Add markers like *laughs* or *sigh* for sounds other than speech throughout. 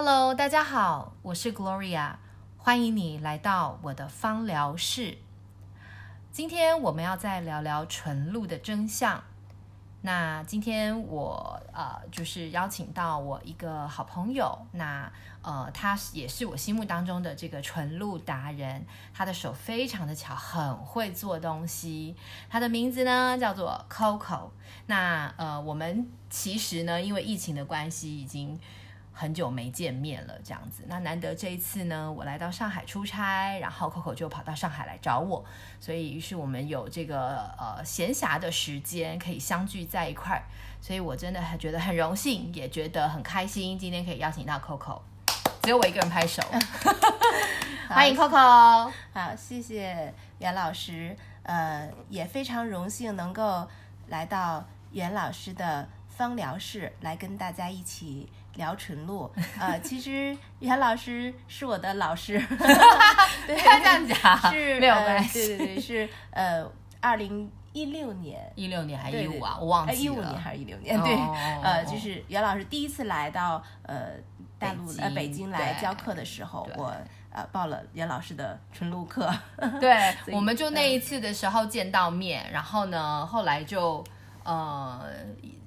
Hello，大家好，我是 Gloria，欢迎你来到我的芳疗室。今天我们要再聊聊纯露的真相。那今天我呃就是邀请到我一个好朋友，那呃他也是我心目当中的这个纯露达人，他的手非常的巧，很会做东西。他的名字呢叫做 Coco。那呃我们其实呢因为疫情的关系已经。很久没见面了，这样子。那难得这一次呢，我来到上海出差，然后 Coco 就跑到上海来找我，所以于是我们有这个呃闲暇的时间可以相聚在一块儿，所以我真的很觉得很荣幸，也觉得很开心，今天可以邀请到 Coco，只有我一个人拍手，*laughs* 欢迎 Coco，好，谢谢袁老师，呃，也非常荣幸能够来到袁老师的芳疗室来跟大家一起。聊纯露，*laughs* 呃，其实袁老师是我的老师，*laughs* 对，这样讲是没有关系，对对对，是呃，二零一六年，一六年还是一五啊？我忘记了，一五年还是一六年？对，呃，就是袁老师第一次来到呃大陆呃北京来教课的时候，我呃报了袁老师的纯露课，对，*laughs* 我们就那一次的时候见到面，然后呢，后来就呃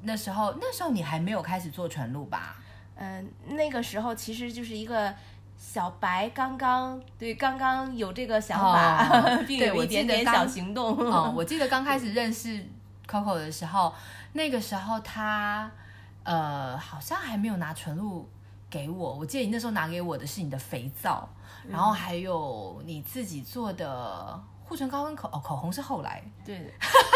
那时候那时候你还没有开始做纯露吧？嗯、呃，那个时候其实就是一个小白，刚刚对，刚刚有这个想法，哦、*laughs* 并有一点点小行动。哦，*laughs* 我记得刚开始认识 Coco 的时候，那个时候他呃好像还没有拿纯露给我，我记得你那时候拿给我的是你的肥皂，嗯、然后还有你自己做的护唇膏跟口哦口红是后来，对，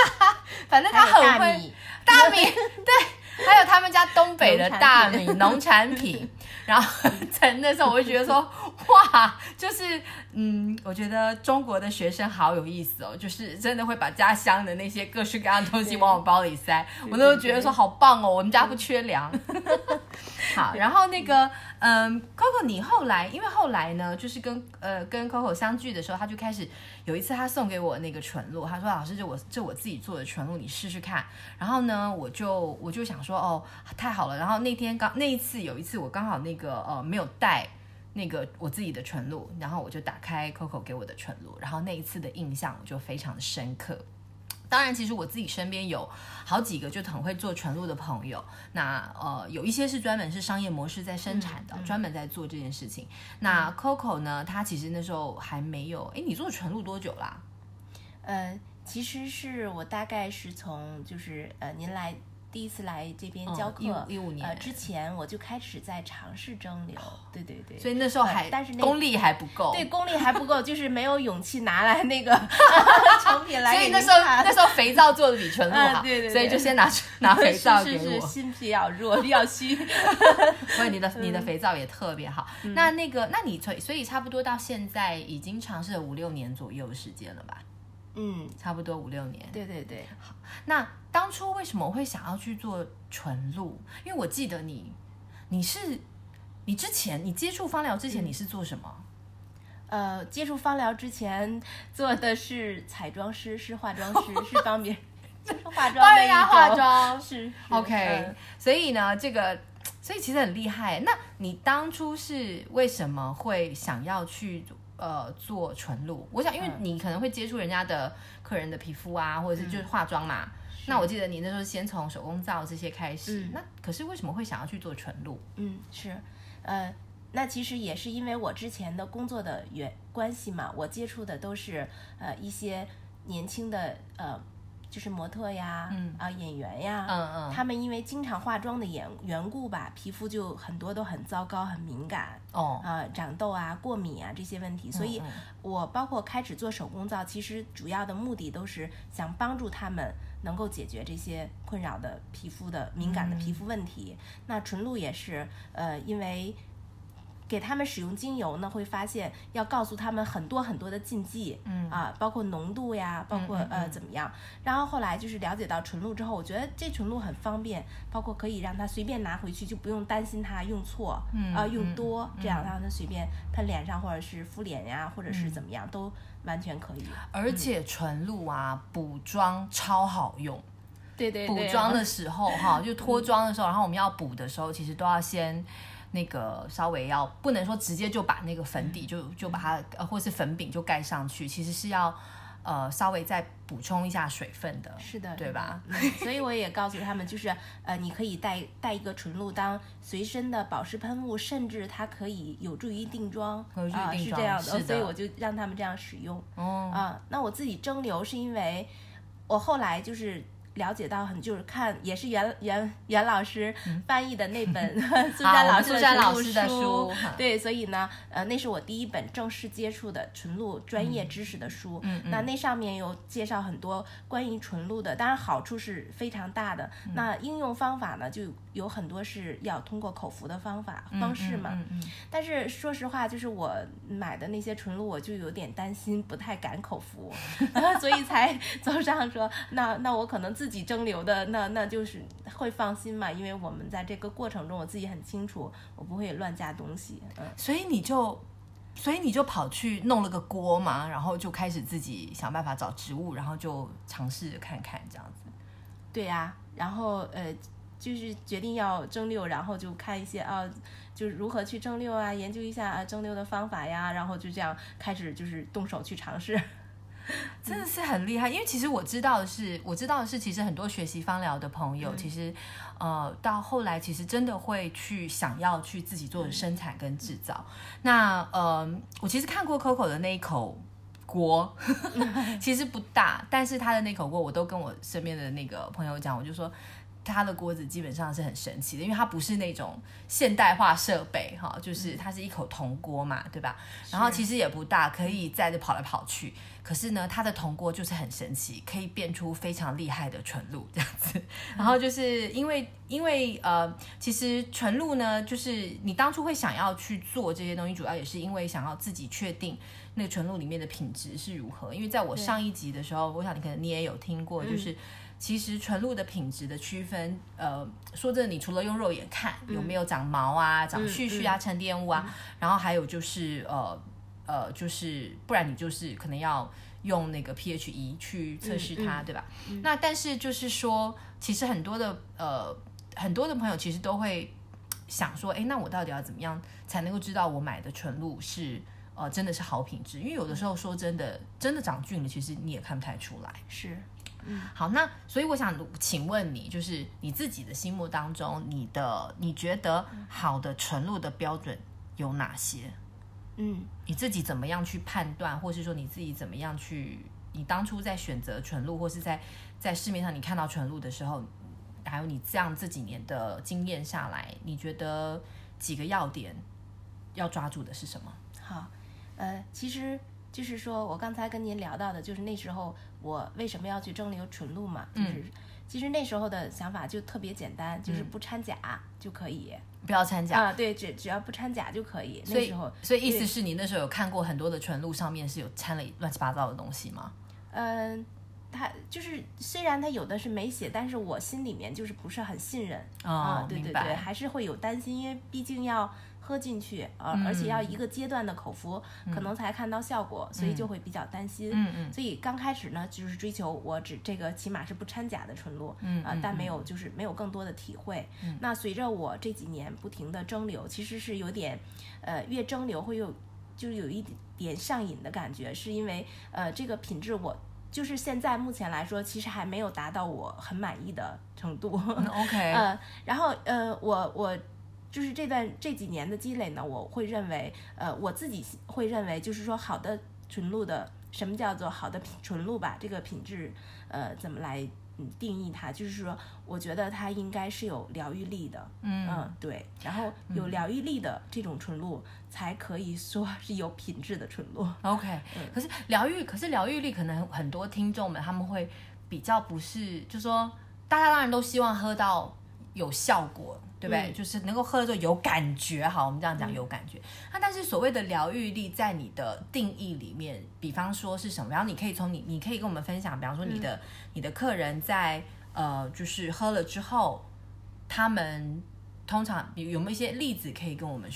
*laughs* 反正他很会大米对。还有他们家东北的大米农产品，然后在那时候我就觉得说，*laughs* 哇，就是嗯，我觉得中国的学生好有意思哦，就是真的会把家乡的那些各式各样的东西往我包里塞，我都觉得说好棒哦，我们家不缺粮。*laughs* 好，然后那个嗯，Coco，你后来因为后来呢，就是跟呃跟 Coco 相聚的时候，他就开始有一次他送给我那个纯露，他说老师，这我这我自己做的纯露，你试试看。然后呢，我就我就想说哦，太好了。然后那天刚那一次有一次我刚好那个呃没有带那个我自己的纯露，然后我就打开 Coco 给我的纯露，然后那一次的印象我就非常的深刻。当然，其实我自己身边有好几个就很会做纯露的朋友。那呃，有一些是专门是商业模式在生产的，嗯嗯、专门在做这件事情。那 Coco 呢，他其实那时候还没有。哎，你做纯露多久啦？呃，其实是我大概是从就是呃，您来。第一次来这边教课，一五年呃之前我就开始在尝试蒸馏，对对对，所以那时候还，但是功力还不够，对，功力还不够，就是没有勇气拿来那个 *laughs* 成品来。所以那时候那时候肥皂做的比纯露好，对对，所以就先拿 *laughs* 拿肥皂给我。是是是，心比较弱，比较虚。*laughs* 所以你的你的肥皂也特别好。那那个，那你所以差不多到现在已经尝试了五六年左右的时间了吧？嗯，差不多五六年。对对对，好。那当初为什么会想要去做纯露？因为我记得你，你是你之前你接触芳疗之前你是做什么？嗯、呃，接触芳疗之前做的是彩妆师，是化妆师，*laughs* 是帮别人 *laughs* 化妆，帮人家化妆是，是 *laughs* OK、嗯。所以呢，这个所以其实很厉害。那你当初是为什么会想要去？呃，做纯露，我想，因为你可能会接触人家的客人的皮肤啊，或者是就是化妆嘛。嗯、那我记得你那时候先从手工皂这些开始。嗯、那可是为什么会想要去做纯露？嗯，是，呃，那其实也是因为我之前的工作的原关系嘛，我接触的都是呃一些年轻的呃。就是模特呀，嗯。啊演员呀，嗯嗯，他们因为经常化妆的缘缘故吧，皮肤就很多都很糟糕，很敏感哦，啊长痘啊、过敏啊这些问题，所以我包括开始做手工皂，其实主要的目的都是想帮助他们能够解决这些困扰的皮肤的敏感的皮肤问题。那纯露也是，呃，因为。给他们使用精油呢，会发现要告诉他们很多很多的禁忌，嗯啊，包括浓度呀，包括、嗯嗯嗯、呃怎么样。然后后来就是了解到纯露之后，我觉得这纯露很方便，包括可以让他随便拿回去，就不用担心他用错，嗯啊用多，嗯、这样让他随便喷脸上或者是敷脸呀，或者是怎么样、嗯、都完全可以。而且纯露啊，补妆超好用。对对对。补妆的时候哈，就脱妆的时候，然后我们要补的时候，其实都要先。那个稍微要不能说直接就把那个粉底就就把它呃或是粉饼就盖上去，其实是要。呃，稍微再补充一下水分的，是的，对吧？嗯、所以我也告诉他们，就是呃，你可以带带一个纯露当随身的保湿喷雾，甚至它可以有助于定妆啊、呃，是这样的，所以我就让他们这样使用。哦，啊、呃，那我自己蒸馏是因为我后来就是。了解到很就是看也是袁袁袁老师翻译的那本 *laughs* 苏珊老师的书，的书对，所以呢，呃，那是我第一本正式接触的纯露专业知识的书。嗯，那那上面有介绍很多关于纯露的，当然好处是非常大的。嗯、那应用方法呢，就有很多是要通过口服的方法方式嘛。嗯，嗯，嗯但是说实话，就是我买的那些纯露，我就有点担心，不太敢口服，*laughs* 所以才走上说，那那我可能自。自己蒸馏的那那就是会放心嘛，因为我们在这个过程中，我自己很清楚，我不会乱加东西。嗯，所以你就，所以你就跑去弄了个锅嘛，然后就开始自己想办法找植物，然后就尝试着看看这样子。对呀、啊，然后呃，就是决定要蒸馏，然后就看一些啊，就是如何去蒸馏啊，研究一下啊蒸馏的方法呀，然后就这样开始就是动手去尝试。*laughs* 真的是很厉害，因为其实我知道的是，我知道的是，其实很多学习芳疗的朋友，嗯、其实，呃，到后来其实真的会去想要去自己做生产跟制造。嗯、那呃，我其实看过 Coco 的那一口锅 *laughs* *laughs* 其实不大，但是他的那口锅，我都跟我身边的那个朋友讲，我就说。它的锅子基本上是很神奇的，因为它不是那种现代化设备哈，就是它是一口铜锅嘛，对吧？然后其实也不大，可以载着跑来跑去。可是呢，它的铜锅就是很神奇，可以变出非常厉害的纯露这样子。*laughs* 然后就是因为因为呃，其实纯露呢，就是你当初会想要去做这些东西，主要也是因为想要自己确定那个纯露里面的品质是如何。因为在我上一集的时候，我想你可能你也有听过，就是。嗯其实纯露的品质的区分，呃，说真的，你除了用肉眼看有没有长毛啊、嗯、长絮絮啊、沉淀物啊，嗯、然后还有就是呃呃，就是不然你就是可能要用那个 pH 仪去测试它，嗯、对吧？嗯、那但是就是说，其实很多的呃很多的朋友其实都会想说，哎，那我到底要怎么样才能够知道我买的纯露是呃真的是好品质？因为有的时候说真的，真的长菌了，其实你也看不太出来。是。嗯，好，那所以我想请问你，就是你自己的心目当中，你的你觉得好的纯露的标准有哪些？嗯，你自己怎么样去判断，或是说你自己怎么样去，你当初在选择纯露，或是在在市面上你看到纯露的时候，还有你这样这几年的经验下来，你觉得几个要点要抓住的是什么？好，呃，其实。就是说，我刚才跟您聊到的，就是那时候我为什么要去蒸馏纯露嘛？就是、嗯、其实那时候的想法就特别简单，就是不掺假就可以，嗯、不要掺假啊，对，只只要不掺假就可以。那时候，所以意思是你那时候有看过很多的纯露上面是有掺了乱七八糟的东西吗？嗯，它就是虽然它有的是没写，但是我心里面就是不是很信任啊、对对对，还是会有担心，因为毕竟要。喝进去，呃，而且要一个阶段的口服，嗯、可能才看到效果，嗯、所以就会比较担心。嗯嗯。所以刚开始呢，就是追求我只这个起码是不掺假的纯露，嗯啊、呃，但没有就是没有更多的体会。嗯。那随着我这几年不停的蒸馏，其实是有点，呃，越蒸馏会有就是有一点上瘾的感觉，是因为呃这个品质我就是现在目前来说，其实还没有达到我很满意的程度。嗯、OK。*laughs* 呃，然后呃我我。就是这段这几年的积累呢，我会认为，呃，我自己会认为，就是说，好的纯露的，什么叫做好的品纯露吧？这个品质，呃，怎么来定义它？就是说，我觉得它应该是有疗愈力的，嗯，嗯，对。然后有疗愈力的这种纯露，才可以说是有品质的纯露。OK，嗯，可是疗愈，可是疗愈力可能很多听众们他们会比较不是，就是说，大家当然都希望喝到有效果。对不对？嗯、就是能够喝了之后有感觉，好，我们这样讲有感觉。那、嗯啊、但是所谓的疗愈力，在你的定义里面，比方说是什么？然后你可以从你，你可以跟我们分享，比方说你的、嗯、你的客人在呃，就是喝了之后，他们通常有有没有一些例子可以跟我们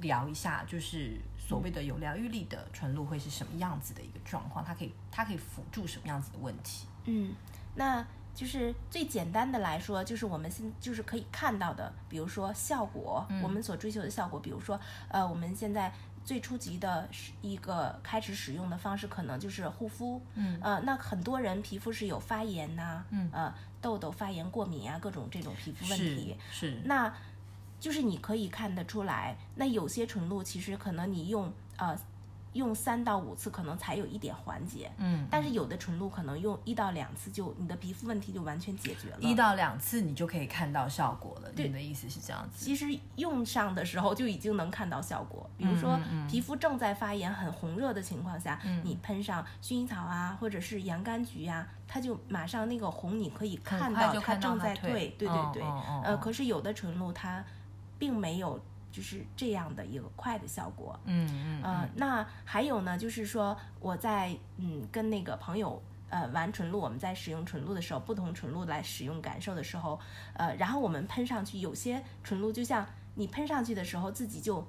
聊一下？就是所谓的有疗愈力的纯露会是什么样子的一个状况？它可以它可以辅助什么样子的问题？嗯，那。就是最简单的来说，就是我们现就是可以看到的，比如说效果，嗯、我们所追求的效果，比如说，呃，我们现在最初级的一个开始使用的方式，可能就是护肤，嗯，呃，那很多人皮肤是有发炎呐、啊，嗯，呃，痘痘、发炎、过敏啊，各种这种皮肤问题，是，是那就是你可以看得出来，那有些纯露其实可能你用，呃。用三到五次可能才有一点缓解，嗯，但是有的纯露可能用一到两次就你的皮肤问题就完全解决了，一到两次你就可以看到效果了。对，你的意思是这样子？其实用上的时候就已经能看到效果，比如说皮肤正在发炎、很红热的情况下，嗯、你喷上薰衣草啊，或者是洋甘菊呀、啊，它就马上那个红你可以看到它正在退，对对对，哦哦哦哦呃，可是有的纯露它并没有。就是这样的一个快的效果，嗯嗯，呃，那还有呢，就是说我在嗯跟那个朋友呃玩纯露，我们在使用纯露的时候，不同纯露来使用感受的时候，呃，然后我们喷上去，有些纯露就像你喷上去的时候，自己就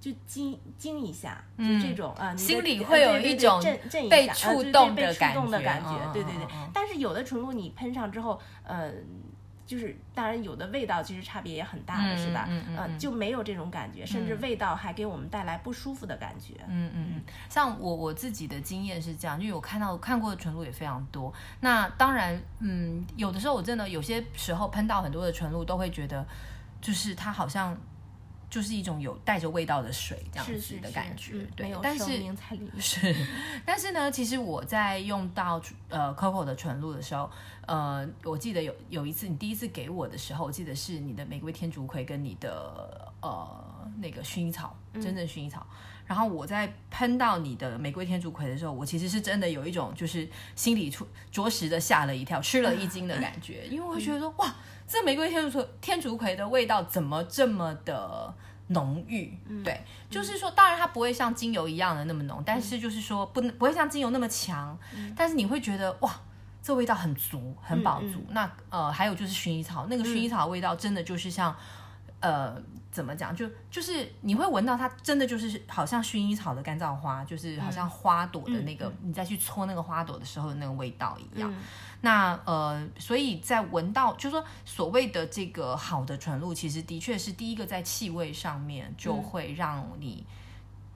就惊惊一下，就这种啊，心里会有一种震震被触动的感觉，对对对。但是有的纯露你喷上之后，呃。就是，当然有的味道其实差别也很大的，是吧？嗯嗯，嗯，就没有这种感觉，甚至味道还给我们带来不舒服的感觉。嗯嗯嗯。像我我自己的经验是这样，因为我看到看过的纯露也非常多。那当然，嗯，有的时候我真的有些时候喷到很多的纯露，都会觉得，就是它好像。就是一种有带着味道的水这样子的感觉，是是是对。但是 *laughs* 是，但是呢，其实我在用到呃 Coco 的纯露的时候，呃，我记得有有一次你第一次给我的时候，我记得是你的玫瑰天竺葵跟你的呃那个薰衣草，真正薰衣草。嗯、然后我在喷到你的玫瑰天竺葵的时候，我其实是真的有一种就是心里出着实的吓了一跳，吃了一 *laughs* 惊的感觉，因为我觉得说哇。这玫瑰天竺天竺葵的味道怎么这么的浓郁？嗯、对，就是说，当然它不会像精油一样的那么浓，嗯、但是就是说不不会像精油那么强，嗯、但是你会觉得哇，这味道很足，很饱足。嗯。嗯、那呃，还有就是薰衣草，那个薰衣草味道真的就是像、嗯、呃。怎么讲？就就是你会闻到它，真的就是好像薰衣草的干燥花，就是好像花朵的那个，嗯、你再去搓那个花朵的时候的那个味道一样。嗯、那呃，所以在闻到，就是说所谓的这个好的纯露，其实的确是第一个在气味上面就会让你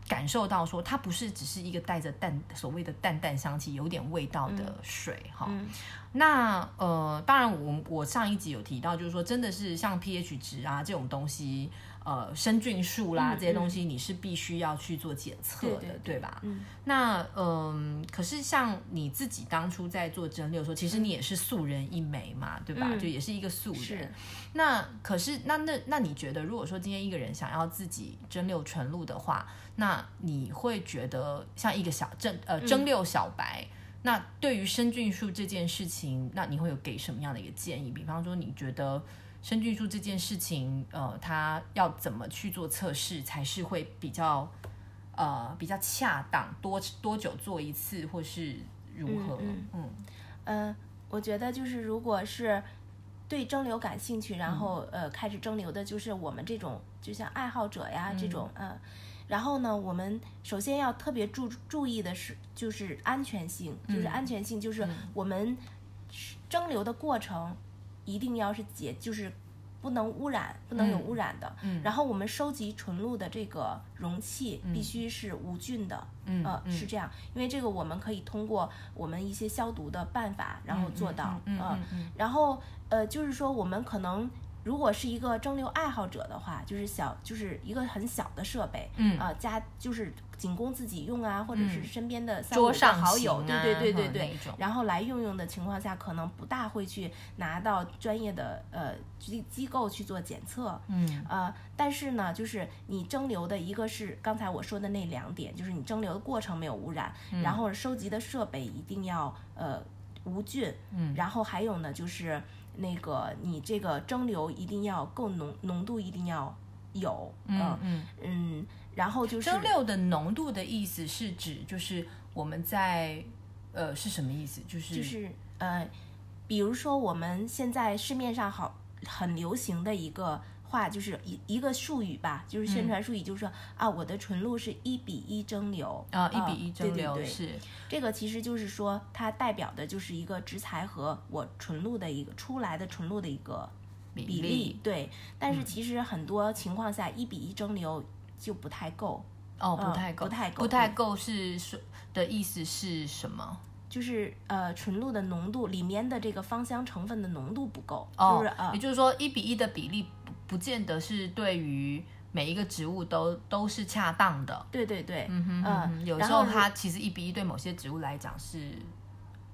感受到说，它不是只是一个带着淡所谓的淡淡香气、有点味道的水哈。嗯嗯那呃，当然我我上一集有提到，就是说真的是像 pH 值啊这种东西。呃，生菌数啦，这些东西你是必须要去做检测的，嗯嗯、对吧？嗯。那嗯、呃，可是像你自己当初在做蒸馏的时候，其实你也是素人一枚嘛，嗯、对吧？就也是一个素人。是那可是那那那你觉得，如果说今天一个人想要自己蒸馏纯露的话，那你会觉得像一个小蒸呃蒸馏小白，嗯、那对于生菌数这件事情，那你会有给什么样的一个建议？比方说，你觉得？生菌素这件事情，呃，它要怎么去做测试才是会比较，呃，比较恰当？多多久做一次，或是如何？嗯嗯，呃，我觉得就是如果是对蒸馏感兴趣，然后呃开始蒸馏的，就是我们这种就像爱好者呀这种，嗯、呃，然后呢，我们首先要特别注注意的是，就是安全性，就是安全性，就是我们蒸馏的过程。一定要是洁，就是不能污染，不能有污染的。嗯，然后我们收集纯露的这个容器必须是无菌的。嗯，呃，是这样，因为这个我们可以通过我们一些消毒的办法，然后做到。嗯嗯。然后呃，就是说我们可能如果是一个蒸馏爱好者的话，就是小，就是一个很小的设备。嗯。啊，家就是。仅供自己用啊，或者是身边的三五好友，对对对对对，然后来用用的情况下，可能不大会去拿到专业的呃机机构去做检测，嗯呃，但是呢，就是你蒸馏的一个是刚才我说的那两点，就是你蒸馏的过程没有污染，然后收集的设备一定要呃无菌，嗯，然后还有呢，就是那个你这个蒸馏一定要够浓，浓度一定要有，嗯嗯嗯。然后就是蒸馏的浓度的意思是指，就是我们在呃是什么意思？就是就是呃，比如说我们现在市面上好很流行的一个话就是一一个术语吧，就是宣传术语，就是说、嗯、啊，我的纯露是一比一蒸馏啊，一比一蒸馏，对对对，是这个，其实就是说它代表的就是一个植材和我纯露的一个出来的纯露的一个比例，比例对。但是其实很多情况下，一比一蒸馏就不太够哦，不太够，不太够，不太够是说的意思是什么？就是呃，纯露的浓度里面的这个芳香成分的浓度不够，哦、就是呃，也就是说一比一的比例不不见得是对于每一个植物都都是恰当的。对对对，嗯哼，嗯哼，有时候它其实一比一对某些植物来讲是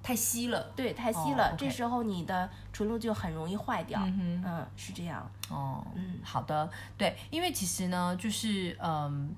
太稀了，对，太稀了，这时候你的纯露就很容易坏掉。嗯，嗯，是这样。哦，嗯，好的，对，因为其实呢，就是嗯。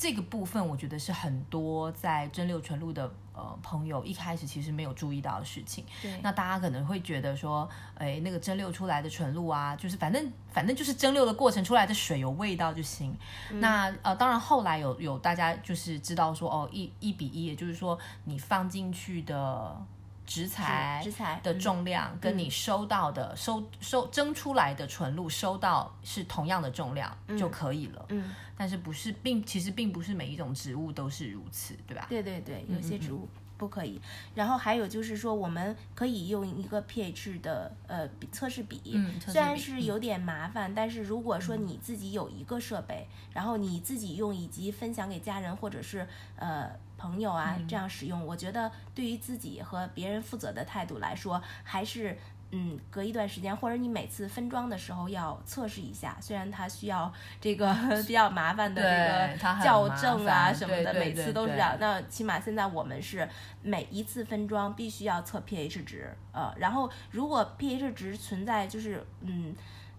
这个部分我觉得是很多在蒸馏纯露的呃朋友一开始其实没有注意到的事情。对。那大家可能会觉得说，哎，那个蒸馏出来的纯露啊，就是反正反正就是蒸馏的过程出来的水有味道就行。嗯、那呃，当然后来有有大家就是知道说，哦，一一比一，也就是说你放进去的。植材的重量跟你收到的、嗯、收收蒸出来的纯露收到是同样的重量就可以了。嗯，但是不是并其实并不是每一种植物都是如此，对吧？对对对，有些植物。不可以，然后还有就是说，我们可以用一个 pH 的呃测试笔，嗯，试，虽然是有点麻烦，嗯，但是如果说你自己有一个设备，嗯，然后你自己用以及分享给家人或者是呃朋友啊，嗯，这样使用，我觉得对于自己和别人负责的态度来说，还是。嗯，隔一段时间，或者你每次分装的时候要测试一下，虽然它需要这个 *laughs* 比较麻烦的这个校正啊什么的，每次都是这样。那起码现在我们是每一次分装必须要测 pH 值，呃，然后如果 pH 值存在就是嗯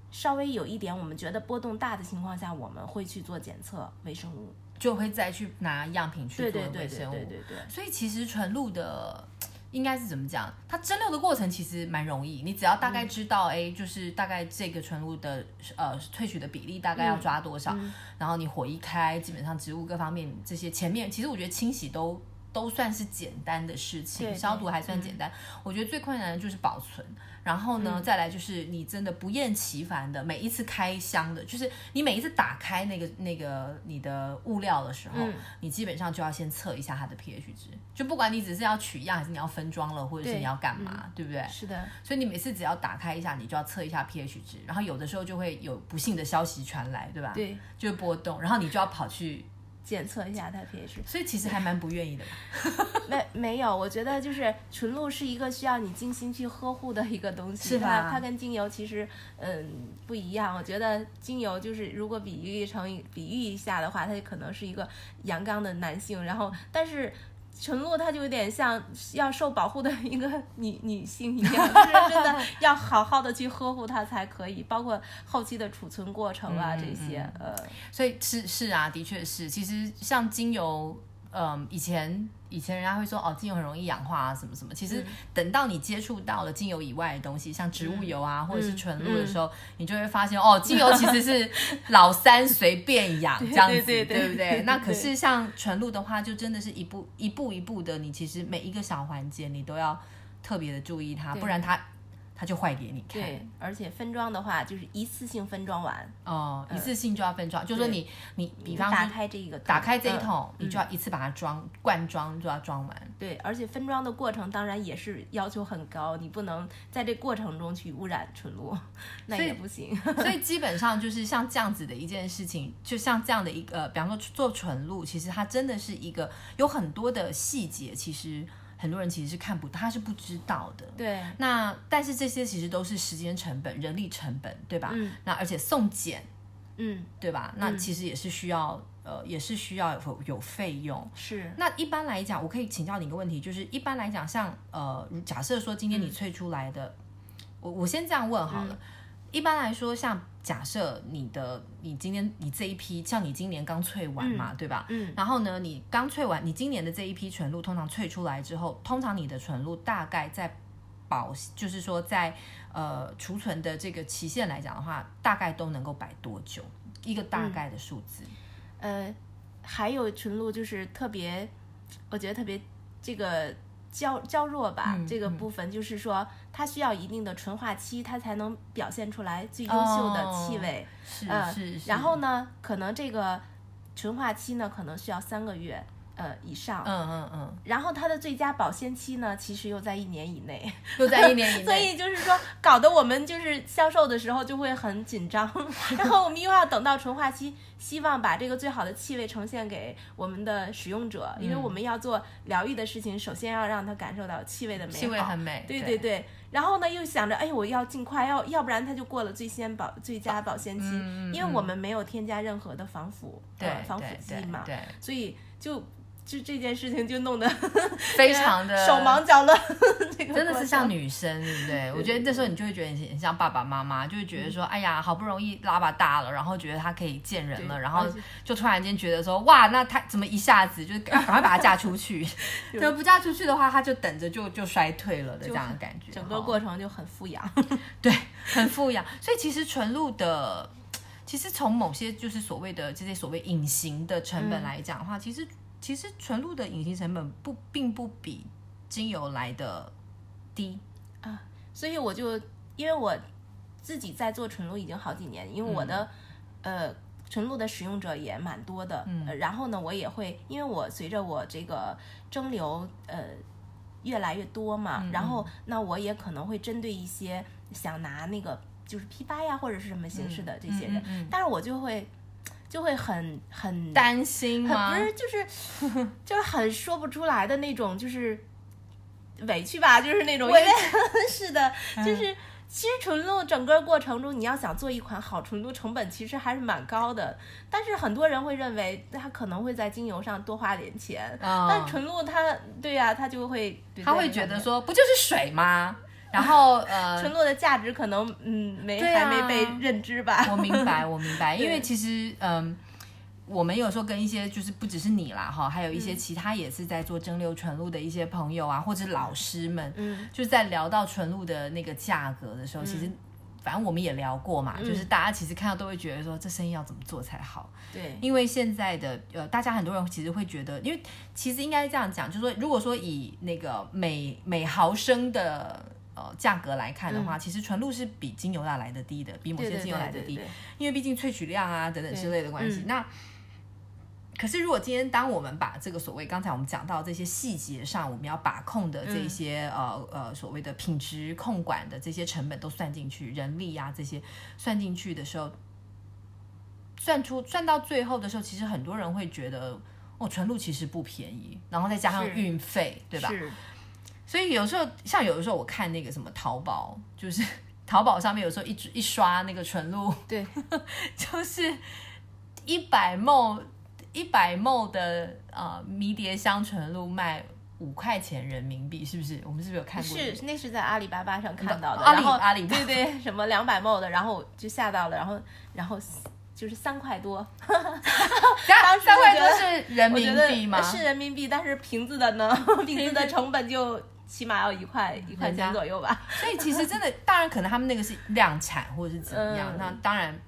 稍微有一点我们觉得波动大的情况下，我们会去做检测微生物，就会再去拿样品去做微生物。对对对对对对。所以其实纯露的。应该是怎么讲？它蒸馏的过程其实蛮容易，你只要大概知道，哎、嗯，就是大概这个纯露的呃萃取的比例大概要抓多少，嗯、然后你火一开，基本上植物各方面这些前面，其实我觉得清洗都都算是简单的事情，消毒还算简单。嗯、我觉得最困难的就是保存。然后呢，嗯、再来就是你真的不厌其烦的每一次开箱的，就是你每一次打开那个那个你的物料的时候，嗯、你基本上就要先测一下它的 pH 值。就不管你只是要取样，还是你要分装了，或者是你要干嘛，对，对不对？是的。所以你每次只要打开一下，你就要测一下 pH 值。然后有的时候就会有不幸的消息传来，对吧？对，就会波动，然后你就要跑去。检测一下它 pH，所以其实还蛮不愿意的。*laughs* 没没有，我觉得就是纯露是一个需要你精心去呵护的一个东西。是吧？它，它跟精油其实嗯不一样。我觉得精油就是如果比喻成比喻一下的话，它可能是一个阳刚的男性，然后但是。纯露它就有点像要受保护的一个女 *laughs* 女性一样，*laughs* 就是真的要好好的去呵护它才可以，包括后期的储存过程啊这些，呃，所以是是啊，的确是，其实像精油。嗯，以前以前人家会说哦，精油很容易氧化啊，什么什么。其实等到你接触到了精油以外的东西，像植物油啊，嗯、或者是纯露的时候，嗯、你就会发现哦，精油其实是老三随便养 *laughs* 这样子，对，对，对，对不对？*laughs* 那可是像纯露的话，就真的是一步一步一步的，你其实每一个小环节你都要特别的注意它，不然它。它就坏给你看。对，而且分装的话，就是一次性分装完。哦，一次性就要分装，就是说你你比方打开这一个，打开这一桶，你就要一次把它装灌装，就要装完。对，而且分装的过程当然也是要求很高，你不能在这过程中去污染纯露，*laughs* 那也不行。所以 *laughs* 基本上就是像这样子的一件事情，就像这样的一个，比方说做纯露，其实它真的是一个有很多的细节，其实。很多人其实是看不到，他是不知道的。对。那但是这些其实都是时间成本、人力成本，对吧？嗯。那而且送检，嗯，对吧？那其实也是需要，呃，也是需要有有费用。是。那一般来讲，我可以请教你一个问题，就是一般来讲，像呃，假设说今天你萃出来的，嗯、我我先这样问好了。嗯一般来说，像假设你的你今天你这一批，像你今年刚萃完嘛，嗯、对吧？嗯。然后呢，你刚萃完，你今年的这一批纯露，通常萃出来之后，通常你的纯露大概在保，就是说在呃储存的这个期限来讲的话，大概都能够摆多久？一个大概的数字。嗯、呃，还有纯露就是特别，我觉得特别这个。娇娇弱吧，嗯、这个部分就是说它需要一定的纯化期，它才能表现出来最优秀的气味。哦、是是是。然后呢，可能这个纯化期呢，可能需要三个月。呃，以上，嗯嗯嗯，然后它的最佳保鲜期呢，其实又在一年以内，又在一年以内，*laughs* 所以就是说，搞得我们就是销售的时候就会很紧张，*laughs* 然后我们又要等到纯化期，希望把这个最好的气味呈现给我们的使用者，因为我们要做疗愈的事情，首先要让他感受到气味的美好，气味很美，对对。对，然后呢，又想着，哎，我要尽快，要要不然它就过了最先保最佳保鲜期，因为我们没有添加任何的防腐，对，防腐剂嘛，对，所以就。就这件事情就弄得 *laughs* 非常的 *laughs* 手忙脚乱，*laughs* 真的是像女生，对不对？我觉得这时候你就会觉得很像爸爸妈妈，就会觉得说，哎呀，好不容易拉把大了，然后觉得他可以见人了，然后就突然间觉得说，哇，那他怎么一下子就赶快把他嫁出去？就不嫁出去的话，他就等着就就衰退了的这样的感觉，整个过程就很富养，对，很富养。所以其实纯露的，其实从某些就是所谓的这些所谓隐形的成本来讲的话，其实。其实纯露的隐形成本不并不比精油来的低。啊，所以我就因为我自己在做纯露已经好几年，因为我的、嗯、呃纯露的使用者也蛮多的，嗯、呃，然后呢我也会因为我随着我这个蒸馏呃越来越多嘛，嗯、然后那我也可能会针对一些想拿那个就是批发呀或者是什么形式的这些人，嗯嗯嗯、但是我就会。就会很很担心吗？不是，就是 *laughs* 就是很说不出来的那种，就是委屈吧，*laughs* 就是那种。委屈是的，就是其实纯露整个过程中，你要想做一款好纯露，成本其实还是蛮高的。但是很多人会认为，他可能会在精油上多花点钱，哦、但纯露它，对呀、啊，他就会他会觉得说，不就是水吗？然后呃，纯露的价值可能嗯没、啊、还没被认知吧。我明白，我明白，因为其实嗯、呃，我们有时候跟一些就是不只是你啦哈，还有一些其他也是在做蒸馏纯露的一些朋友啊，或者老师们，嗯，就是在聊到纯露的那个价格的时候，嗯、其实反正我们也聊过嘛，嗯、就是大家其实看到都会觉得说这生意要怎么做才好。对，因为现在的呃，大家很多人其实会觉得，因为其实应该这样讲，就是说如果说以那个每每毫升的。呃，价格来看的话，嗯、其实纯露是比精油要来的低的，比某些精油来的低，因为毕竟萃取量啊等等之类的关系。嗯、那可是如果今天当我们把这个所谓刚才我们讲到这些细节上我们要把控的这些、嗯、呃呃所谓的品质控管的这些成本都算进去，人力啊这些算进去的时候，算出算到最后的时候，其实很多人会觉得哦，纯露其实不便宜，然后再加上运费，对吧？所以有时候，像有的时候，我看那个什么淘宝，就是 *laughs* 淘宝上面有时候一一刷那个纯露，对，*laughs* 就是一百 ml 一百 ml 的呃迷迭香纯露卖五块钱人民币，是不是？我们是不是有看过？是，那是在阿里巴巴上看到的。阿里阿里对对，什么两百 ml 的，然后就吓到了，然后然后就是三块多，当时三块多是人民币吗？是人民币，但是瓶子的呢，*laughs* 瓶子的成本就。起码要一块一块钱左右吧，*laughs* 所以其实真的，当然可能他们那个是量产或者是怎么样，嗯、那当然，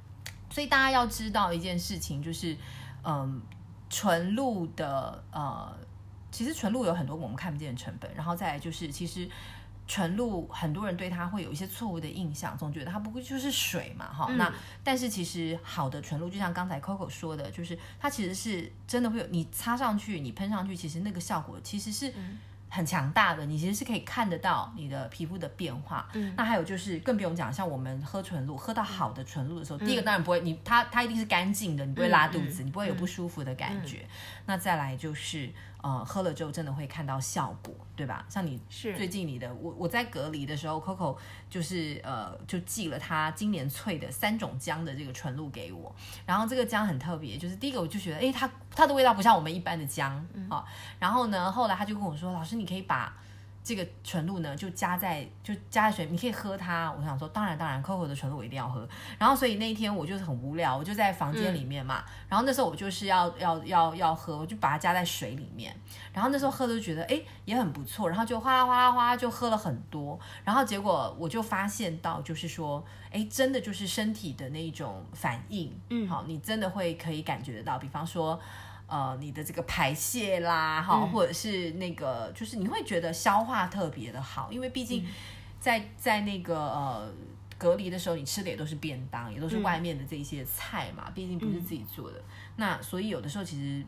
所以大家要知道一件事情，就是，嗯，纯露的呃，其实纯露有很多我们看不见的成本，然后再来就是，其实纯露很多人对它会有一些错误的印象，总觉得它不过就是水嘛，哈，嗯、那但是其实好的纯露，就像刚才 Coco 说的，就是它其实是真的会有，你擦上去，你喷上去，其实那个效果其实是。嗯很强大的，你其实是可以看得到你的皮肤的变化。嗯，那还有就是更不用讲，像我们喝纯露，喝到好的纯露的时候，嗯、第一个当然不会，你它它一定是干净的，你不会拉肚子，嗯、你不会有不舒服的感觉。嗯、那再来就是。呃，喝了之后真的会看到效果，对吧？像你是最近你的，我我在隔离的时候，Coco 就是呃，就寄了他今年萃的三种姜的这个纯露给我。然后这个姜很特别，就是第一个我就觉得，哎，它它的味道不像我们一般的姜啊。嗯、然后呢，后来他就跟我说，老师你可以把。这个纯露呢，就加在就加在水，你可以喝它。我想说，当然当然，Coco 的纯露我一定要喝。然后，所以那一天我就是很无聊，我就在房间里面嘛。嗯、然后那时候我就是要要要要喝，我就把它加在水里面。然后那时候喝都觉得哎也很不错，然后就哗啦哗啦哗啦就喝了很多。然后结果我就发现到，就是说哎真的就是身体的那种反应，嗯，好，你真的会可以感觉得到。比方说。呃你的这个排泄啦，哈、嗯，或者是那个就是你会觉得消化特别的好，因为毕竟在、嗯、在那个呃隔离的时候，你吃的也都是便当，也都是外面的这些菜嘛，嗯、毕竟不是自己做的，嗯、那所以有的时候其实。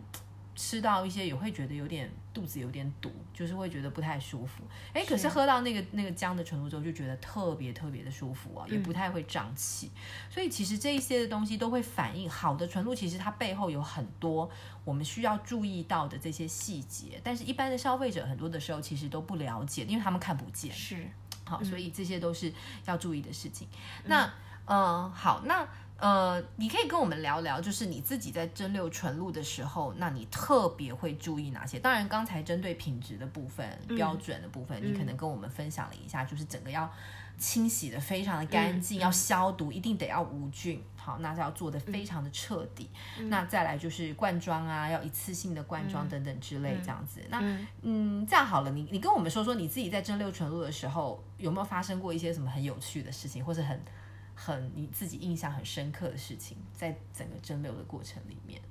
吃到一些也会觉得有点肚子有点堵，就是会觉得不太舒服。哎，可是喝到那个那个姜的纯露之后，就觉得特别特别的舒服啊，也不太会胀气。嗯。所以其实这一些的东西都会反映好的纯露，其实它背后有很多我们需要注意到的这些细节。但是一般的消费者很多的时候其实都不了解，因为他们看不见。是，好，所以这些都是要注意的事情。嗯。那，嗯，呃，好，那。呃，你可以跟我们聊聊，就是你自己在蒸馏纯露的时候，那你特别会注意哪些？当然，刚才针对品质的部分、嗯、标准的部分，你可能跟我们分享了一下，就是整个要清洗的非常的干净，嗯、要消毒，一定得要无菌。好，那就要做的非常的彻底。嗯、那再来就是灌装啊，要一次性的灌装等等之类这样子。嗯、那嗯，这样好了，你你跟我们说说你自己在蒸馏纯露的时候，有没有发生过一些什么很有趣的事情，或是很。很你自己印象很深刻的事情，在整个蒸馏的过程里面，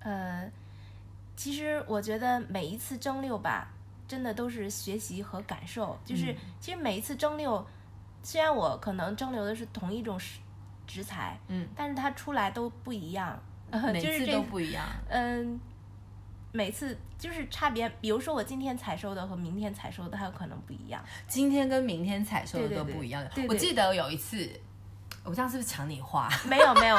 呃，其实我觉得每一次蒸馏吧，真的都是学习和感受。就是、嗯、其实每一次蒸馏，虽然我可能蒸馏的是同一种食食材，嗯，但是它出来都不一样，*laughs* 每次都不一样。嗯、呃，每次就是差别，比如说我今天采收的和明天采收的，它有可能不一样。今天跟明天采收的都不一样。对对对，我记得有一次。我这样是不是抢你话？没 *laughs* 有没有。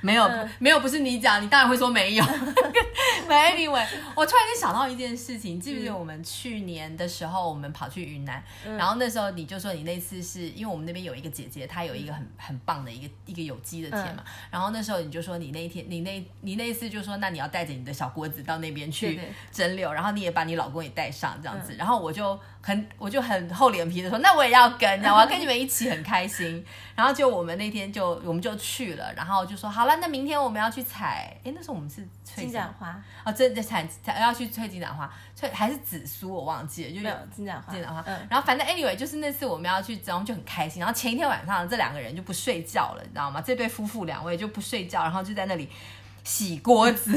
没有 *laughs* 没有，不是你讲，你当然会说没有。*laughs* Anyway，我突然间想到一件事情，记不记得我们去年的时候，我们跑去云南，嗯、然后那时候你就说你那次是因为我们那边有一个姐姐，她有一个很很棒的一个一个有机的田嘛，嗯、然后那时候你就说你那一天你那你那一次就说那你要带着你的小锅子到那边去蒸馏，然后你也把你老公也带上这样子，嗯、然后我就很我就很厚脸皮的说那我也要跟，我要跟你们一起很开心，*laughs* 然后就。我们那天就我们就去了，然后就说好了，那明天我们要去采。哎，那时候我们是金盏花哦，这这采采要去采金盏花，采还是紫苏我忘记了，就没有金盏花。金盏花，嗯。然后反正 anyway 就是那次我们要去，然后就很开心。然后前一天晚上这两个人就不睡觉了，你知道吗？这对夫妇两位就不睡觉，然后就在那里洗锅子，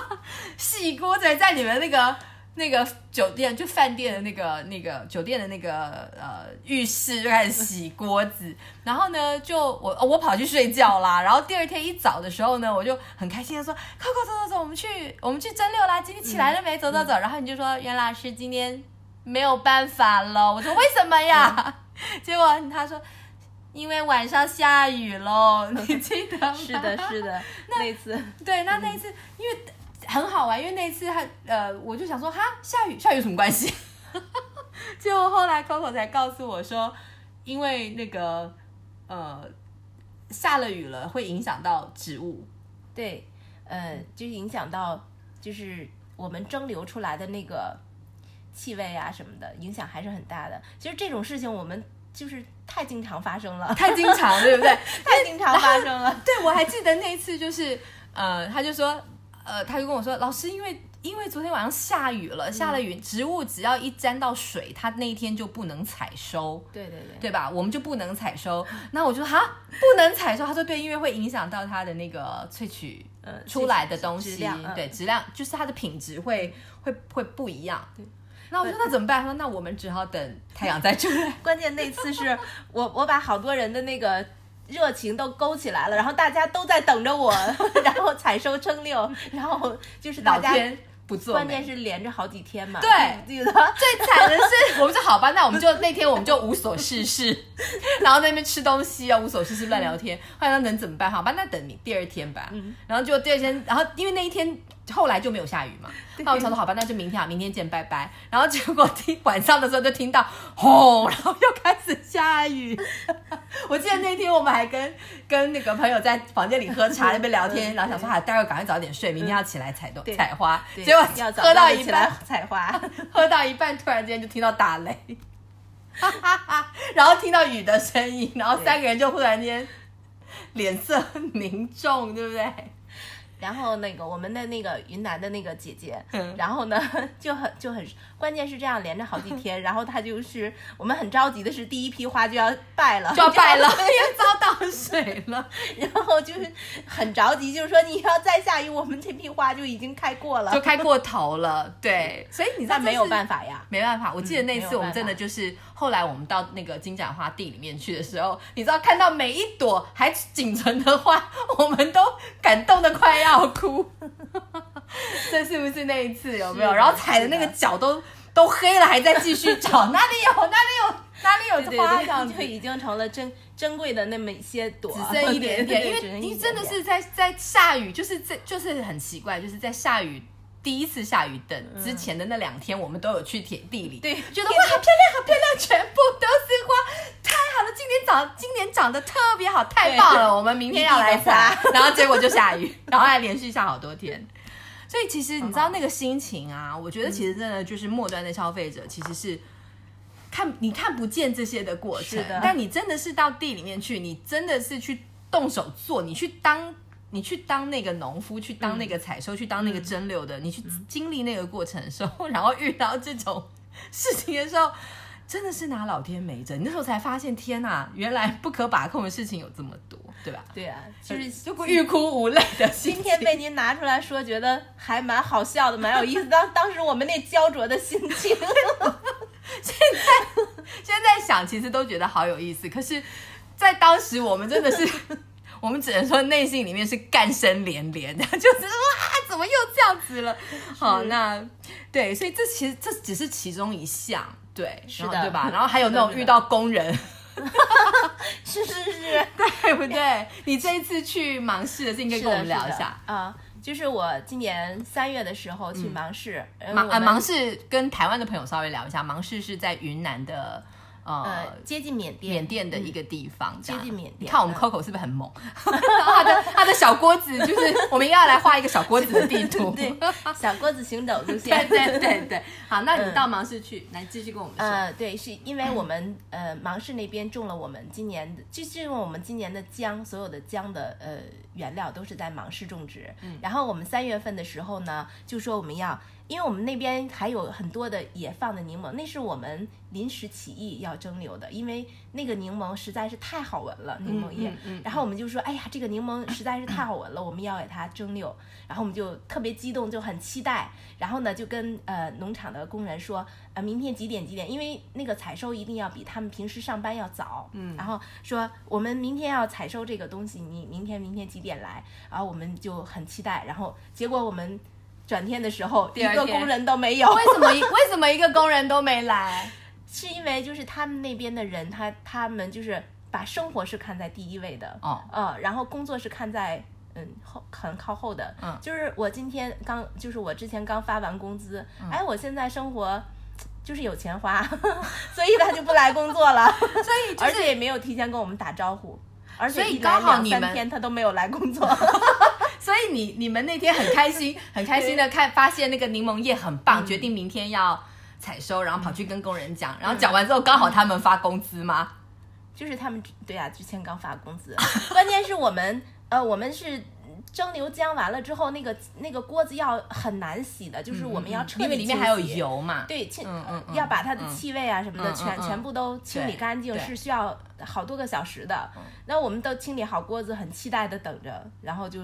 *laughs* 洗锅子在你们那个。那个酒店就饭店的那个那个酒店的那个呃浴室就开始洗锅子，然后呢就我我跑去睡觉啦，然后第二天一早的时候呢，我就很开心的说：“Coco 走走走，我们去我们去蒸馏啦！今天起来了没？走走走。”然后你就说：“袁老师今天没有办法了。”我说：“为什么呀？” *laughs* 结果他说：“因为晚上下雨喽。”你记得吗？是的，是的，那，*laughs* 那次对，那那一次因为。很好玩，因为那次他呃，我就想说哈，下雨下雨有什么关系？*laughs* 结果后来 Coco 才告诉我说，因为那个呃下了雨了，会影响到植物。对，呃，就影响到就是我们蒸馏出来的那个气味啊什么的，影响还是很大的。其实这种事情我们就是太经常发生了，*laughs* 太经常，对不对？*laughs* 太经常发生了。对，我还记得那一次，就是呃，他就说。呃，他就跟我说，老师，因为因为昨天晚上下雨了，下了雨，植物只要一沾到水，它那一天就不能采收。对对对，对吧？我们就不能采收。*laughs* 那我就说哈，不能采收。他说对，因为会影响到它的那个萃取呃出来的东西，对质量，就是它的品质会会会不一样。对。那我说那怎么办？他说那我们只好等太阳再出来。*laughs* 关键那次是我我把好多人的那个。热情都勾起来了，然后大家都在等着我，*laughs* 然后采收蒸馏，然后就是大家不做，关键是连着好几天嘛。对，记得最惨的是，*laughs* 我们说好吧，那我们就那天我们就无所事事，*laughs* 然后在那边吃东西啊，无所事事乱聊天。后来能怎么办？好吧，那等你第二天吧。嗯，然后就第二天，然后因为那一天。后来就没有下雨嘛，*laughs* 那我想说好吧，那就明天啊，明天见，拜拜。然后结果听晚上的时候就听到轰，然后又开始下雨。*laughs* 我记得那天我们还跟跟那个朋友在房间里喝茶，那边聊天，然后想说，啊，待会儿赶快早点睡，明天要起来采豆采花。结果喝到一半采花，*laughs* 喝到一半突然间就听到打雷，哈哈哈然后听到雨的声音，然后三个人就忽然间脸色凝重，对不对？然后那个我们的那个云南的那个姐姐，然后呢 *laughs* 就很就很，关键是这样连着好几天，*laughs* 然后她就是我们很着急的是第一批花就要败了，就要 *laughs* 败了，要遭到水了，然后就是很着急，就是说你要再下雨，我们这批花就已经开过了，就开过头了，对，所以你知道没有办法呀，没办法。我记得那次我们真的就是后来我们到那个金盏花地里面去的时候，你知道看到每一朵还仅存的花，我们都感动的快要。要哭，*laughs* 这是不是那一次有没有？然后踩的那个脚都都黑了，还在继续找，哪里有哪里有哪里有花样，就已经成了珍珍贵的那么一些朵，只剩一点点。因为你真的是在在下雨，就是这就是很奇怪，就是在下雨第一次下雨等之前的那两天，我们都有去田地里，对，觉得哇，好漂亮，好漂亮，全部都是花。太好了，今年长今年长得特别好，太棒了！我们明天要来撒，*laughs* 然后结果就下雨，*laughs* 然后还连续下好多天。所以其实你知道那个心情啊，我觉得其实真的就是末端的消费者其实是看你看不见这些的过程，但你真的是到地里面去，你真的是去动手做，你去当你去当那个农夫，去当那个采收，去当那个蒸馏的，你去经历那个过程的时候，*laughs* 然后遇到这种事情的时候。真的是拿老天没辙，你那时候才发现，天哪，原来不可把控的事情有这么多，对吧？对啊，就是欲哭无泪的。今天被您拿出来说，觉得还蛮好笑的，蛮有意思。当当时我们那焦灼的心情，*laughs* 现在现在想，其实都觉得好有意思。可是，在当时，我们真的是，我们只能说内心里面是干声连连的，*laughs* 就是哇，怎么又这样子了？好，那对，所以这其实这只是其中一项。对，是的，对吧？然后还有那种遇到工人，是 *laughs* 是是，*laughs* 对不对？你这一次去芒市的事情，可以跟我们聊一下啊。就是我今年三月的时候去芒市，芒啊芒市跟台湾的朋友稍微聊一下，芒市是在云南的。呃，接近缅甸，缅甸的一个地方，接近缅甸。看我们 Coco 是不是很猛？他 *laughs* 的他的小锅子，就是我们要来画一个小锅子的地图，*laughs* 对，小锅子行走路线，*laughs* 对对对对。好，那你到芒市去，来继续跟我们说。呃，对，是因为我们呃芒市那边种了我们今年的，就是用我们今年的姜，所有的姜的呃原料都是在芒市种植。嗯，然后我们三月份的时候呢，就说我们要。因为我们那边还有很多的野放的柠檬，那是我们临时起意要蒸馏的，因为那个柠檬实在是太好闻了，柠檬叶。嗯嗯嗯、然后我们就说，哎呀，这个柠檬实在是太好闻了，我们要给它蒸馏。然后我们就特别激动，就很期待。然后呢，就跟呃农场的工人说，呃，明天几点几点？因为那个采收一定要比他们平时上班要早。嗯。然后说我们明天要采收这个东西，你明天明天几点来？然后我们就很期待。然后结果我们。转天的时候，一个工人都没有。为什么？为什么一个工人都没来？*laughs* 是因为就是他们那边的人，他他们就是把生活是看在第一位的。哦，呃，然后工作是看在嗯后很靠后的。嗯，就是我今天刚，就是我之前刚发完工资，嗯、哎，我现在生活就是有钱花，*laughs* 所以他就不来工作了。*laughs* 所以、就是，而且也没有提前跟我们打招呼，而且一来两三天他都没有来工作。所以你你们那天很开心，*laughs* 很开心的看发现那个柠檬叶很棒，嗯、决定明天要采收，然后跑去跟工人讲，嗯、然后讲完之后刚好他们发工资吗？就是他们对呀、啊，之前刚发工资。*laughs* 关键是我们呃，我们是蒸馏姜完了之后，那个那个锅子要很难洗的，就是我们要彻底、嗯、因为里面还有油嘛。对，清嗯嗯，嗯要把它的气味啊什么的全、嗯、全部都清理干净，是需要好多个小时的。那我们都清理好锅子，很期待的等着，然后就。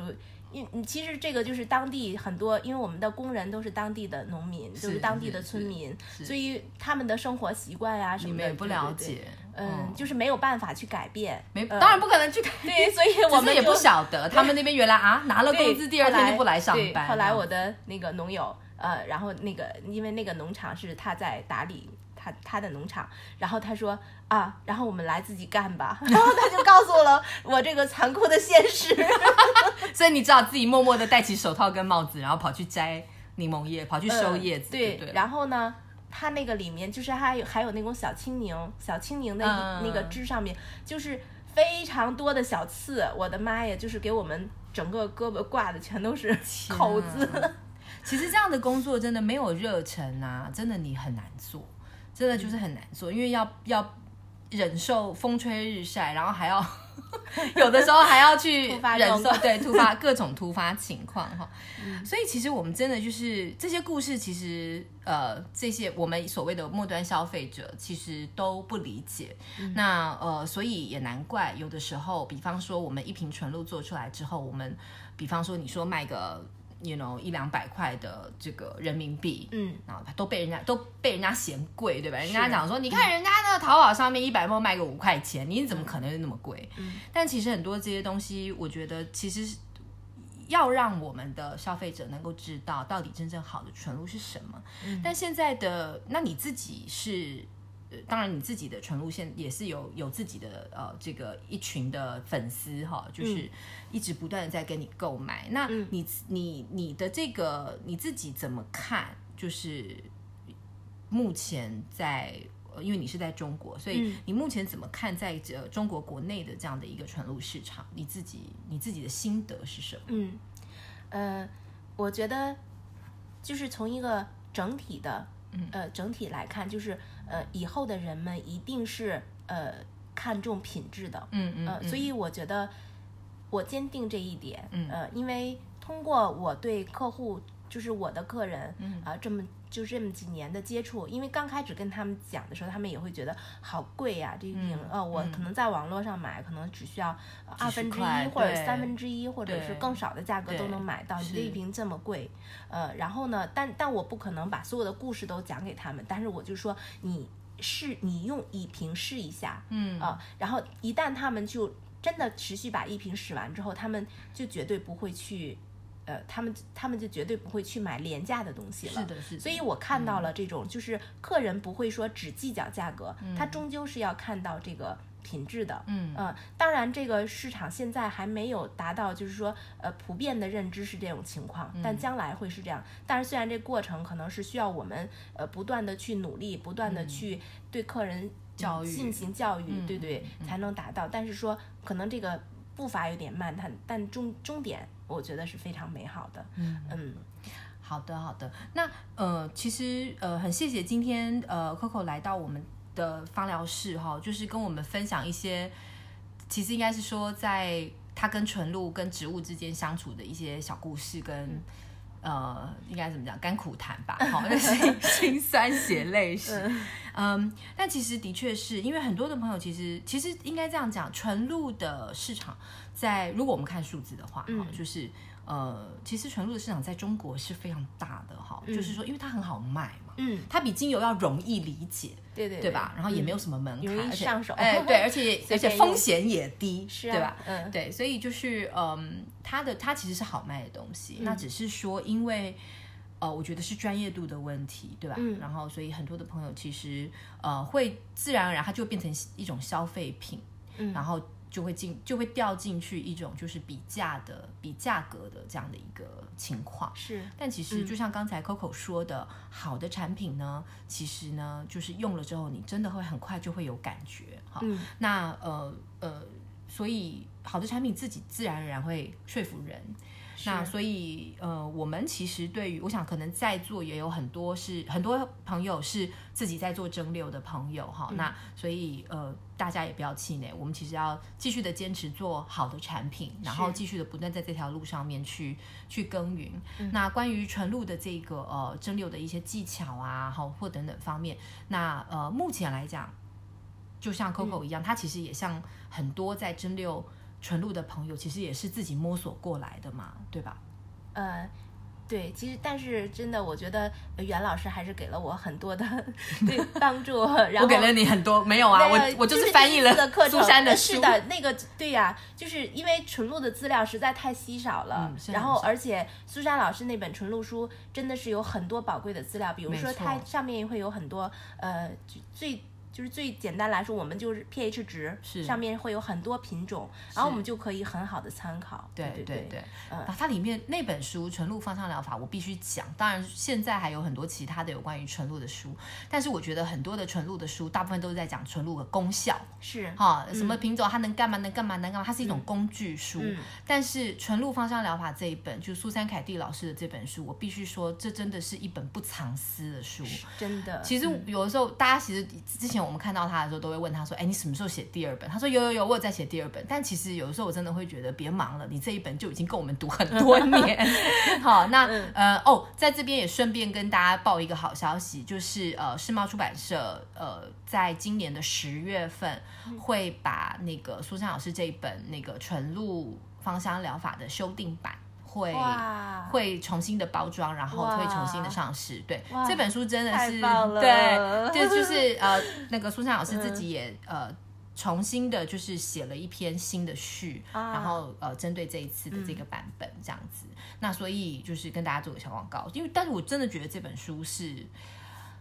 因你其实这个就是当地很多，因为我们的工人都是当地的农民，是都是当地的村民，所以他们的生活习惯呀、啊、什么的，你们也不了解，嗯就是没有办法去改变，没，当然不可能去改变，对，所以我们也不晓得他们那边原来啊拿了工资，第二天就不来上班。后来我的那个农友，呃，然后那个因为那个农场是他在打理。他他的农场，然后他说啊，然后我们来自己干吧，*laughs* 然后他就告诉了我这个残酷的现实，*laughs* 所以你知道自己默默的戴起手套跟帽子，然后跑去摘柠檬叶，跑去收叶子，呃、对，对，然后呢，他那个里面就是还有还有那种小青柠，小青柠的那个枝上面、嗯、就是非常多的小刺，我的妈呀，就是给我们整个胳膊挂的全都是口子。其实这样的工作真的没有热忱啊，真的你很难做。真的就是很难做，因为要要忍受风吹日晒，然后还要 *laughs* 有的时候还要去忍受对突发各种突发情况哈。嗯、*laughs* 所以其实我们真的就是这些故事，其实呃这些我们所谓的末端消费者其实都不理解。嗯、那呃所以也难怪有的时候，比方说我们一瓶纯露做出来之后，我们比方说你说卖个。You know 一两百块的这个人民币，嗯，然后都被人家都被人家嫌贵，对吧？人家讲说，你看人家那个淘宝上面一百毫卖个五块钱，你怎么可能是那么贵？嗯，但其实很多这些东西，我觉得其实要让我们的消费者能够知道到底真正好的纯露是什么。嗯，但现在的那你自己是。当然，你自己的纯露线也是有有自己的呃这个一群的粉丝哈，就是一直不断的在跟你购买。嗯、那你你你的这个你自己怎么看？就是目前在，因为你是在中国，所以你目前怎么看在这中国国内的这样的一个纯露市场？你自己你自己的心得是什么？嗯，呃，我觉得就是从一个整体的。呃，整体来看，就是呃，以后的人们一定是呃看重品质的，嗯嗯，呃，所以我觉得我坚定这一点，嗯。呃，因为通过我对客户，就是我的客人，嗯。啊，这么。就这么几年的接触，因为刚开始跟他们讲的时候，他们也会觉得好贵呀、啊，这一瓶，呃、嗯，我可能在网络上买，嗯、可能只需要二分之一或者三分之一，或者是更少的价格都能买到。你这一瓶这么贵，呃，然后呢，但但我不可能把所有的故事都讲给他们，但是我就说你试，你用一瓶试一下，嗯啊、呃，然后一旦他们就真的持续把一瓶使完之后，他们就绝对不会去。呃，他们他们就绝对不会去买廉价的东西了。是的，是的。所以我看到了这种，嗯、就是客人不会说只计较价格，嗯、他终究是要看到这个品质的。嗯嗯、呃，当然这个市场现在还没有达到，就是说呃普遍的认知是这种情况，嗯、但将来会是这样。但是虽然这过程可能是需要我们呃不断的去努力，不断的去对客人教育进行教育，嗯、对对，才能达到。嗯、但是说可能这个步伐有点慢，但但终终点。我觉得是非常美好的。嗯嗯，好的好的。那呃，其实呃，很谢谢今天呃，Coco 来到我们的芳疗室哈，就是跟我们分享一些，其实应该是说，在他跟纯露跟植物之间相处的一些小故事跟，跟呃，应该怎么讲，甘苦谈吧，*laughs* 好，那是辛酸血泪史。嗯，但其实的确是因为很多的朋友，其实其实应该这样讲，纯露的市场。在如果我们看数字的话，哈、嗯，就是呃，其实纯露的市场在中国是非常大的，哈、嗯，就是说，因为它很好卖嘛，嗯，它比精油要容易理解，对对对。吧？然后也没有什么门槛，容易上手，哎，对，*laughs* 而且而且风险也低，是啊，对吧？嗯，对，所以就是嗯，它的它其实是好卖的东西，嗯、那只是说因为呃，我觉得是专业度的问题，对吧？嗯，然后所以很多的朋友其实呃，会自然而然它就变成一种消费品，嗯，然后。就会进，就会掉进去一种就是比价的、比价格的这样的一个情况。是，但其实就像刚才 Coco 说的，嗯、好的产品呢，其实呢，就是用了之后，你真的会很快就会有感觉。哈、嗯，那呃呃，所以好的产品自己自然而然会说服人。那所以，呃，我们其实对于，我想可能在座也有很多是很多朋友是自己在做蒸馏的朋友哈。嗯、那所以，呃，大家也不要气馁，我们其实要继续的坚持做好的产品，然后继续的不断在这条路上面去去耕耘。嗯、那关于纯露的这个呃蒸馏的一些技巧啊，好或等等方面，那呃目前来讲，就像 Coco 一样，他、嗯、其实也像很多在蒸馏。纯露的朋友其实也是自己摸索过来的嘛，对吧？呃，对，其实但是真的，我觉得袁老师还是给了我很多的 *laughs* 对帮助。*laughs* 然后我给了你很多没有啊？我我就是翻译了苏珊的书。是的，那个对呀、啊，就是因为纯露的资料实在太稀少了。嗯、然后而且苏珊老师那本纯露书真的是有很多宝贵的资料，比如说它上面会有很多呃最。就是最简单来说，我们就是 pH 值是上面会有很多品种，然后我们就可以很好的参考。对对对对，嗯，它里面那本书《纯露芳香疗法》，我必须讲。当然，现在还有很多其他的有关于纯露的书，但是我觉得很多的纯露的书，大部分都是在讲纯露的功效。是哈，什么品种它能干嘛？能干嘛？能干嘛？它是一种工具书。嗯、但是《纯露芳香疗法》这一本，就是苏珊凯蒂老师的这本书，我必须说，这真的是一本不藏私的书。真的。其实有的时候，大家其实之前。我们看到他的时候，都会问他说：“哎，你什么时候写第二本？”他说：“有有有，我有在写第二本。”但其实有的时候我真的会觉得，别忙了，你这一本就已经够我们读很多年。*laughs* 好，那呃哦，在这边也顺便跟大家报一个好消息，就是呃世贸出版社呃在今年的十月份会把那个苏珊老师这一本那个纯露芳香疗法的修订版。会会重新的包装，然后会重新的上市。对，这本书真的是对，就就是呃，*laughs* 那个苏珊老师自己也、嗯、呃重新的，就是写了一篇新的序，啊、然后呃针对这一次的这个版本这样子。嗯、那所以就是跟大家做个小广告，因为但是我真的觉得这本书是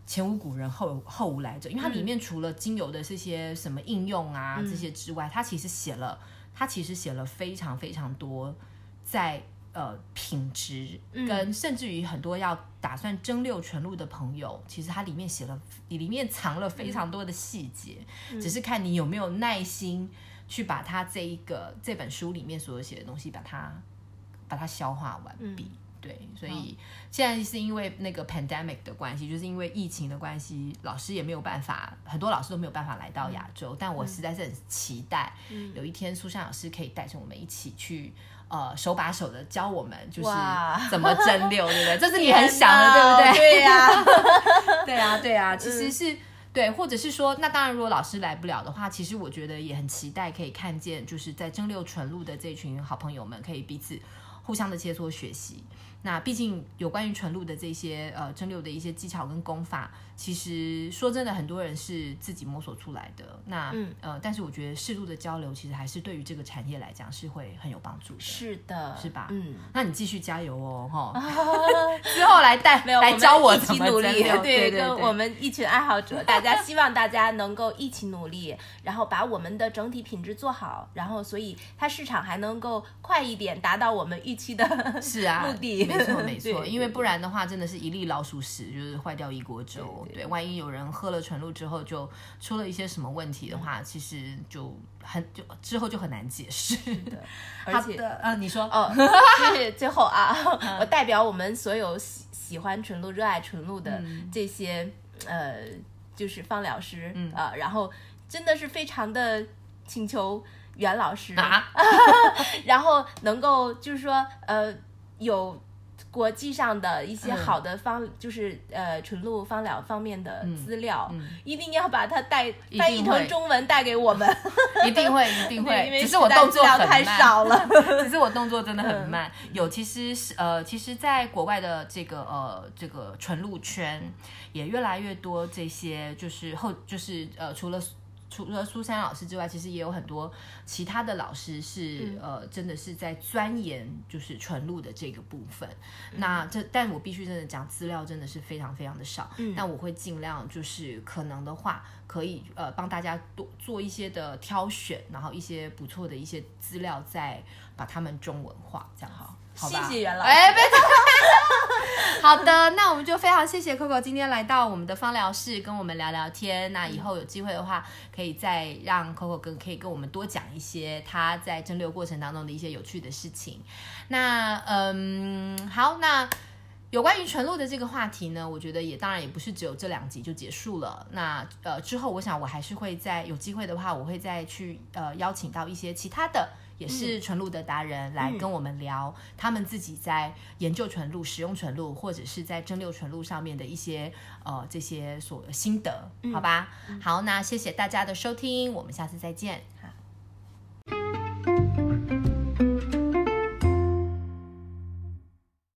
前无古人后后无来者，因为它里面除了精油的这些什么应用啊、嗯、这些之外，它其实写了它其实写了非常非常多在。呃，品质跟甚至于很多要打算蒸馏纯露的朋友，嗯、其实它里面写了，里面藏了非常多的细节，嗯、只是看你有没有耐心去把它这一个这本书里面所有写的东西，把它把它消化完毕。嗯、对，所以现在是因为那个 pandemic 的关系，就是因为疫情的关系，老师也没有办法，很多老师都没有办法来到亚洲。嗯、但我实在是很期待，有一天苏珊老师可以带着我们一起去。呃，手把手的教我们，就是怎么蒸馏，对不对？*laughs* 这是你很想的，对不对？对呀、啊，*laughs* 对啊，对啊。其实是、嗯、对，或者是说，那当然，如果老师来不了的话，其实我觉得也很期待可以看见，就是在蒸馏纯露的这群好朋友们，可以彼此互相的切磋学习。那毕竟有关于纯露的这些呃蒸馏的一些技巧跟功法，其实说真的，很多人是自己摸索出来的。那嗯呃，但是我觉得适度的交流，其实还是对于这个产业来讲是会很有帮助的。是的，是吧？嗯，那你继续加油哦，哈！*laughs* 之后来带来教我怎么努力，对，跟我们一群爱好者，大家 *laughs* 希望大家能够一起努力，然后把我们的整体品质做好，然后所以它市场还能够快一点达到我们预期的是啊 *laughs* 目的。没错，*laughs* 没错，因为不然的话，真的是一粒老鼠屎，就是坏掉一锅粥。对，对，对，万一有人喝了纯露之后就出了一些什么问题的话，其实就很就之后就很难解释的。*laughs* 而且，啊，你说哦，*laughs* 就是最后啊，我代表我们所有喜喜欢纯露、热爱纯露的这些呃，就是方疗师啊，然后真的是非常的请求袁老师啊，然后能够就是说呃有。国际上的一些好的方，嗯、就是呃纯露芳疗方面的资料，嗯嗯、一定要把它带翻译成中文带给我们。*laughs* 一定会，一定会。*laughs* 只是我动作太少了，*laughs* 只是我动作真的很慢。嗯、有，其实是呃，其实，在国外的这个呃这个纯露圈，也越来越多这些，就是后就是呃除了。除了苏珊老师之外，其实也有很多其他的老师是、嗯、呃，真的是在钻研就是纯露的这个部分。嗯、那这，但我必须真的讲，资料真的是非常非常的少。嗯，但我会尽量就是可能的话，可以呃帮大家多做一些的挑选，然后一些不错的一些资料，再把它们中文化，这样好。好吧，谢谢袁老师。哎，*laughs* 好的，那我们就非常谢谢 Coco 今天来到我们的芳疗室跟我们聊聊天。那以后有机会的话，可以再让 Coco 跟可以跟我们多讲一些他在蒸馏过程当中的一些有趣的事情。那嗯，好，那有关于纯露的这个话题呢，我觉得也当然也不是只有这两集就结束了。那呃之后，我想我还是会在有机会的话，我会再去呃邀请到一些其他的。也是纯露的达人来跟我们聊他们自己在研究纯露、使用纯露，或者是在蒸馏纯露上面的一些呃这些所心得，好吧？好，那谢谢大家的收听，我们下次再见。好。